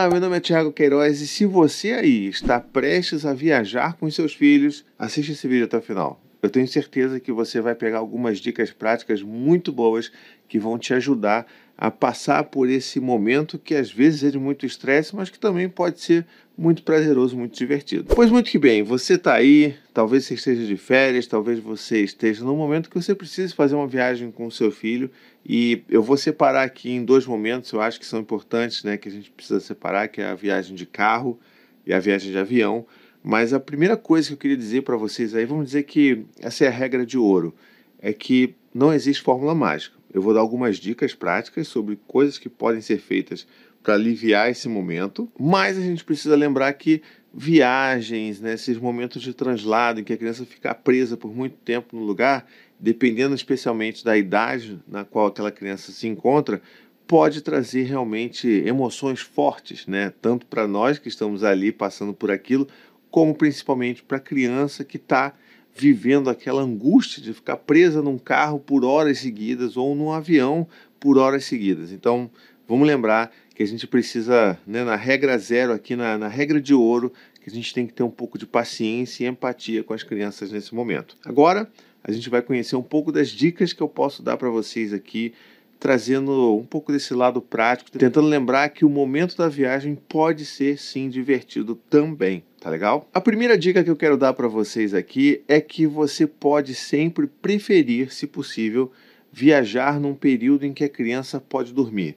Olá, meu nome é Thiago Queiroz e se você aí está prestes a viajar com seus filhos, assiste esse vídeo até o final. Eu tenho certeza que você vai pegar algumas dicas práticas muito boas que vão te ajudar a passar por esse momento que às vezes é de muito estresse, mas que também pode ser muito prazeroso, muito divertido. Pois muito que bem, você está aí, talvez você esteja de férias, talvez você esteja num momento que você precise fazer uma viagem com o seu filho e eu vou separar aqui em dois momentos, eu acho que são importantes, né, que a gente precisa separar, que é a viagem de carro e a viagem de avião. Mas a primeira coisa que eu queria dizer para vocês aí, vamos dizer que essa é a regra de ouro, é que não existe fórmula mágica. Eu vou dar algumas dicas práticas sobre coisas que podem ser feitas para aliviar esse momento, mas a gente precisa lembrar que viagens, né, esses momentos de translado em que a criança fica presa por muito tempo no lugar, dependendo especialmente da idade na qual aquela criança se encontra, pode trazer realmente emoções fortes, né? Tanto para nós que estamos ali passando por aquilo, como principalmente para a criança que está vivendo aquela angústia de ficar presa num carro por horas seguidas ou num avião por horas seguidas. Então, vamos lembrar que a gente precisa, né, na regra zero, aqui na, na regra de ouro, que a gente tem que ter um pouco de paciência e empatia com as crianças nesse momento. Agora, a gente vai conhecer um pouco das dicas que eu posso dar para vocês aqui trazendo um pouco desse lado prático, tentando lembrar que o momento da viagem pode ser sim divertido também, tá legal? A primeira dica que eu quero dar para vocês aqui é que você pode sempre preferir, se possível, viajar num período em que a criança pode dormir.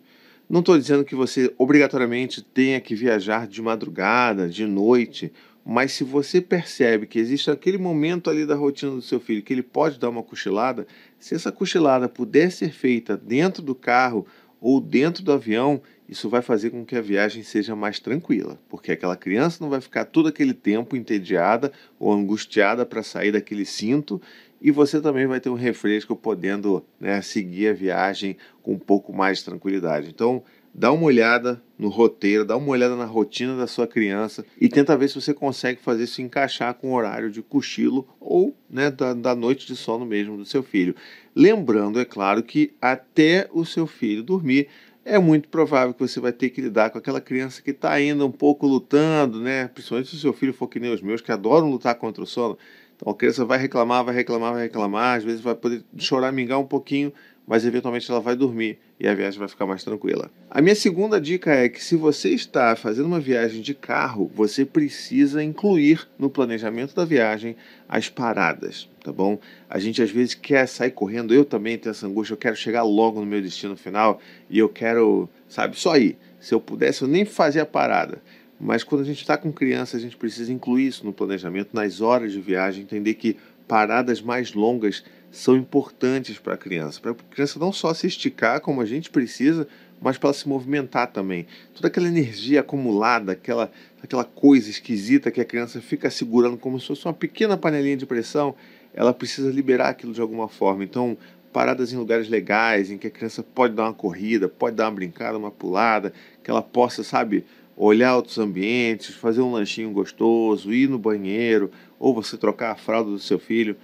Não estou dizendo que você obrigatoriamente tenha que viajar de madrugada, de noite mas se você percebe que existe aquele momento ali da rotina do seu filho que ele pode dar uma cochilada, se essa cochilada puder ser feita dentro do carro ou dentro do avião, isso vai fazer com que a viagem seja mais tranquila, porque aquela criança não vai ficar todo aquele tempo entediada ou angustiada para sair daquele cinto e você também vai ter um refresco podendo né, seguir a viagem com um pouco mais de tranquilidade. Então, dá uma olhada no roteiro, dá uma olhada na rotina da sua criança e tenta ver se você consegue fazer isso encaixar com o horário de cochilo ou né, da, da noite de sono mesmo do seu filho. Lembrando, é claro, que até o seu filho dormir, é muito provável que você vai ter que lidar com aquela criança que está ainda um pouco lutando, né? Principalmente se o seu filho for que nem os meus, que adoram lutar contra o sono. Então a criança vai reclamar, vai reclamar, vai reclamar, às vezes vai poder chorar, mingar um pouquinho, mas eventualmente ela vai dormir e a viagem vai ficar mais tranquila. A minha segunda dica é que se você está fazendo uma viagem de carro, você precisa incluir no planejamento da viagem as paradas, tá bom? A gente às vezes quer sair correndo, eu também tenho essa angústia, eu quero chegar logo no meu destino final e eu quero, sabe, só ir. Se eu pudesse, eu nem fazia a parada. Mas quando a gente está com criança, a gente precisa incluir isso no planejamento, nas horas de viagem, entender que paradas mais longas são importantes para a criança, para a criança não só se esticar como a gente precisa, mas para ela se movimentar também. Toda aquela energia acumulada, aquela, aquela coisa esquisita que a criança fica segurando como se fosse uma pequena panelinha de pressão, ela precisa liberar aquilo de alguma forma. Então, paradas em lugares legais, em que a criança pode dar uma corrida, pode dar uma brincada, uma pulada, que ela possa, sabe, olhar outros ambientes, fazer um lanchinho gostoso, ir no banheiro, ou você trocar a fralda do seu filho.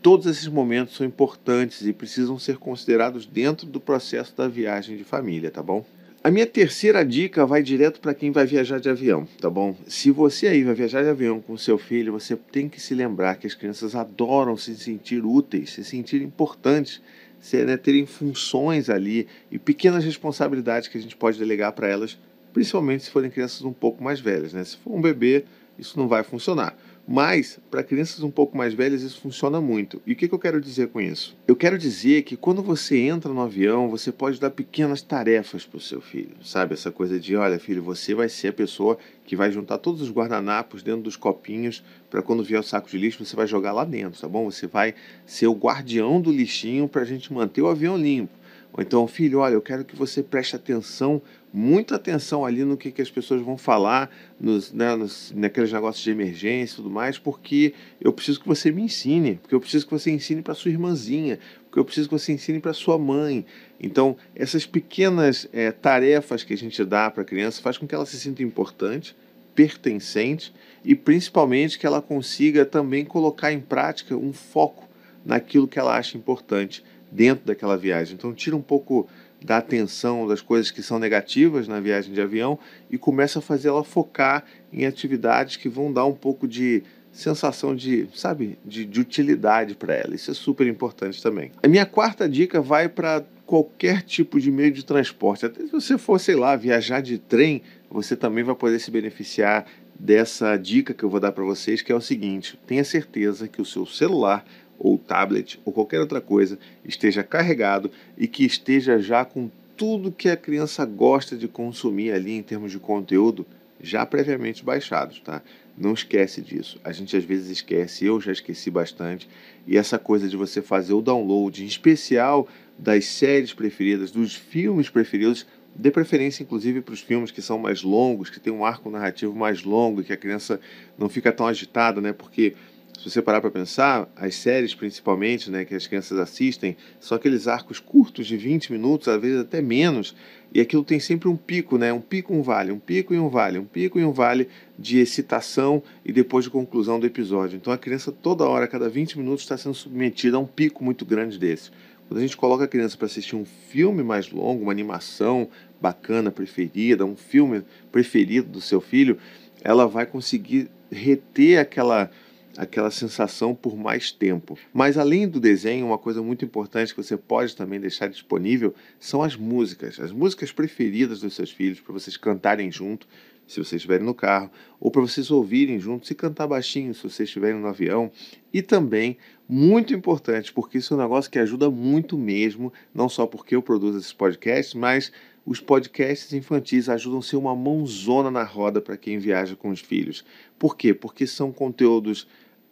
Todos esses momentos são importantes e precisam ser considerados dentro do processo da viagem de família, tá bom? A minha terceira dica vai direto para quem vai viajar de avião, tá bom? Se você aí vai viajar de avião com seu filho, você tem que se lembrar que as crianças adoram se sentir úteis, se sentir importantes, se, né, terem funções ali e pequenas responsabilidades que a gente pode delegar para elas, principalmente se forem crianças um pouco mais velhas, né? Se for um bebê, isso não vai funcionar. Mas, para crianças um pouco mais velhas, isso funciona muito. E o que, que eu quero dizer com isso? Eu quero dizer que quando você entra no avião, você pode dar pequenas tarefas para o seu filho. Sabe? Essa coisa de: olha, filho, você vai ser a pessoa que vai juntar todos os guardanapos dentro dos copinhos para quando vier o saco de lixo, você vai jogar lá dentro, tá bom? Você vai ser o guardião do lixinho para a gente manter o avião limpo. Ou então, filho, olha, eu quero que você preste atenção, muita atenção ali no que, que as pessoas vão falar, nos, né, nos, naqueles negócios de emergência e tudo mais, porque eu preciso que você me ensine, porque eu preciso que você ensine para sua irmãzinha, porque eu preciso que você ensine para sua mãe. Então, essas pequenas é, tarefas que a gente dá para a criança faz com que ela se sinta importante, pertencente e principalmente que ela consiga também colocar em prática um foco naquilo que ela acha importante dentro daquela viagem. Então tira um pouco da atenção das coisas que são negativas na viagem de avião e começa a fazer ela focar em atividades que vão dar um pouco de sensação de, sabe, de, de utilidade para ela. Isso é super importante também. A minha quarta dica vai para qualquer tipo de meio de transporte. Até se você for, sei lá, viajar de trem, você também vai poder se beneficiar dessa dica que eu vou dar para vocês, que é o seguinte: tenha certeza que o seu celular ou tablet ou qualquer outra coisa esteja carregado e que esteja já com tudo que a criança gosta de consumir ali em termos de conteúdo já previamente baixados, tá? Não esquece disso. A gente às vezes esquece, eu já esqueci bastante. E essa coisa de você fazer o download, em especial das séries preferidas, dos filmes preferidos, dê preferência inclusive para os filmes que são mais longos, que tem um arco narrativo mais longo, que a criança não fica tão agitada, né? Porque se você parar para pensar, as séries principalmente, né, que as crianças assistem, são aqueles arcos curtos de 20 minutos, às vezes até menos, e aquilo tem sempre um pico, né, um pico, um vale, um pico e um vale, um pico e um vale de excitação e depois de conclusão do episódio. Então a criança toda hora, cada 20 minutos, está sendo submetida a um pico muito grande desse. Quando a gente coloca a criança para assistir um filme mais longo, uma animação bacana, preferida, um filme preferido do seu filho, ela vai conseguir reter aquela aquela sensação por mais tempo. Mas além do desenho, uma coisa muito importante que você pode também deixar disponível são as músicas, as músicas preferidas dos seus filhos para vocês cantarem junto, se vocês estiverem no carro, ou para vocês ouvirem juntos e cantar baixinho se vocês estiverem no avião. E também, muito importante, porque isso é um negócio que ajuda muito mesmo, não só porque eu produzo esses podcasts, mas os podcasts infantis ajudam a ser uma mãozona na roda para quem viaja com os filhos. Por quê? Porque são conteúdos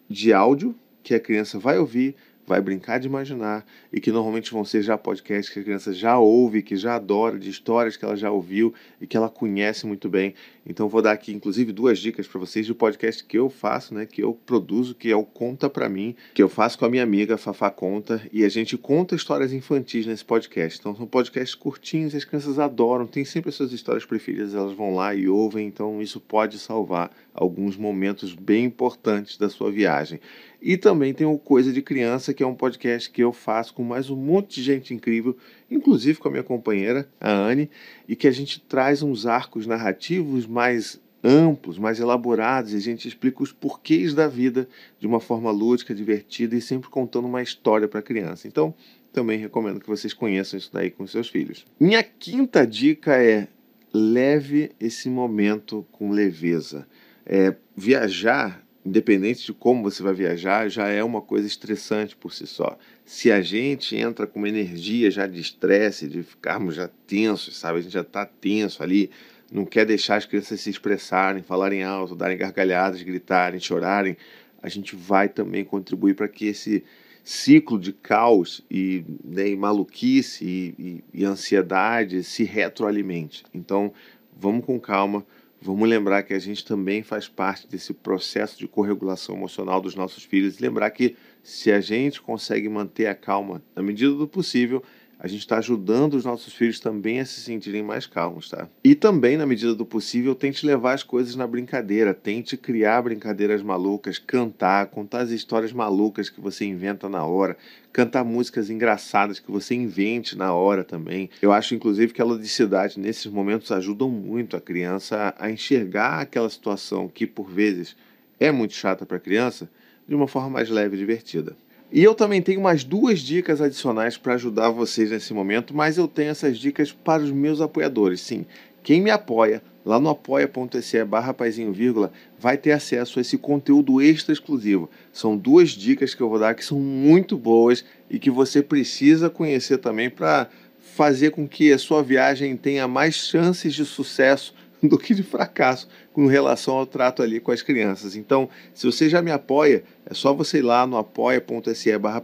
de áudio que a criança vai ouvir, vai brincar de imaginar e que normalmente vão ser já podcasts que a criança já ouve, que já adora, de histórias que ela já ouviu e que ela conhece muito bem. Então vou dar aqui inclusive duas dicas para vocês de podcast que eu faço, né, que eu produzo, que é o Conta para mim, que eu faço com a minha amiga Fafá Conta e a gente conta histórias infantis nesse podcast. Então são podcasts curtinhos, as crianças adoram, tem sempre as suas histórias preferidas, elas vão lá e ouvem, então isso pode salvar alguns momentos bem importantes da sua viagem. E também tem o Coisa de Criança, que é um podcast que eu faço com mais um monte de gente incrível, inclusive com a minha companheira, a Anne, e que a gente traz uns arcos narrativos mais amplos, mais elaborados, e a gente explica os porquês da vida de uma forma lúdica, divertida e sempre contando uma história para a criança. Então, também recomendo que vocês conheçam isso daí com seus filhos. Minha quinta dica é leve esse momento com leveza. É, viajar independente de como você vai viajar, já é uma coisa estressante por si só. Se a gente entra com uma energia já de estresse, de ficarmos já tensos, sabe? A gente já está tenso ali, não quer deixar as crianças se expressarem, falarem alto, darem gargalhadas, gritarem, chorarem. A gente vai também contribuir para que esse ciclo de caos e, né, e maluquice e, e, e ansiedade se retroalimente. Então, vamos com calma Vamos lembrar que a gente também faz parte desse processo de corregulação emocional dos nossos filhos lembrar que se a gente consegue manter a calma na medida do possível, a gente está ajudando os nossos filhos também a se sentirem mais calmos, tá? E também, na medida do possível, tente levar as coisas na brincadeira, tente criar brincadeiras malucas, cantar, contar as histórias malucas que você inventa na hora, cantar músicas engraçadas que você invente na hora também. Eu acho, inclusive, que a ludicidade nesses momentos ajuda muito a criança a enxergar aquela situação que, por vezes, é muito chata para a criança de uma forma mais leve e divertida. E eu também tenho mais duas dicas adicionais para ajudar vocês nesse momento, mas eu tenho essas dicas para os meus apoiadores. Sim, quem me apoia lá no apoia.se barra vírgula, vai ter acesso a esse conteúdo extra exclusivo. São duas dicas que eu vou dar que são muito boas e que você precisa conhecer também para fazer com que a sua viagem tenha mais chances de sucesso do que de fracasso com relação ao trato ali com as crianças. Então, se você já me apoia, é só você ir lá no apoia.se barra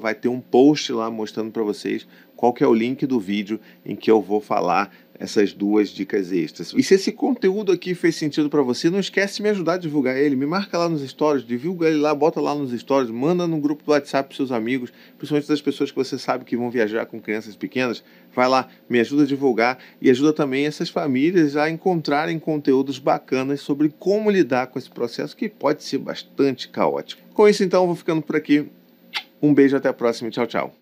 vai ter um post lá mostrando para vocês qual que é o link do vídeo em que eu vou falar essas duas dicas extras. E se esse conteúdo aqui fez sentido para você, não esquece de me ajudar a divulgar ele. Me marca lá nos stories, divulga ele lá, bota lá nos stories, manda no grupo do WhatsApp para seus amigos, principalmente das pessoas que você sabe que vão viajar com crianças pequenas. Vai lá, me ajuda a divulgar e ajuda também essas famílias a encontrarem conteúdos bacanas sobre como lidar com esse processo que pode ser bastante caótico. Com isso, então, eu vou ficando por aqui. Um beijo, até a próxima. Tchau, tchau.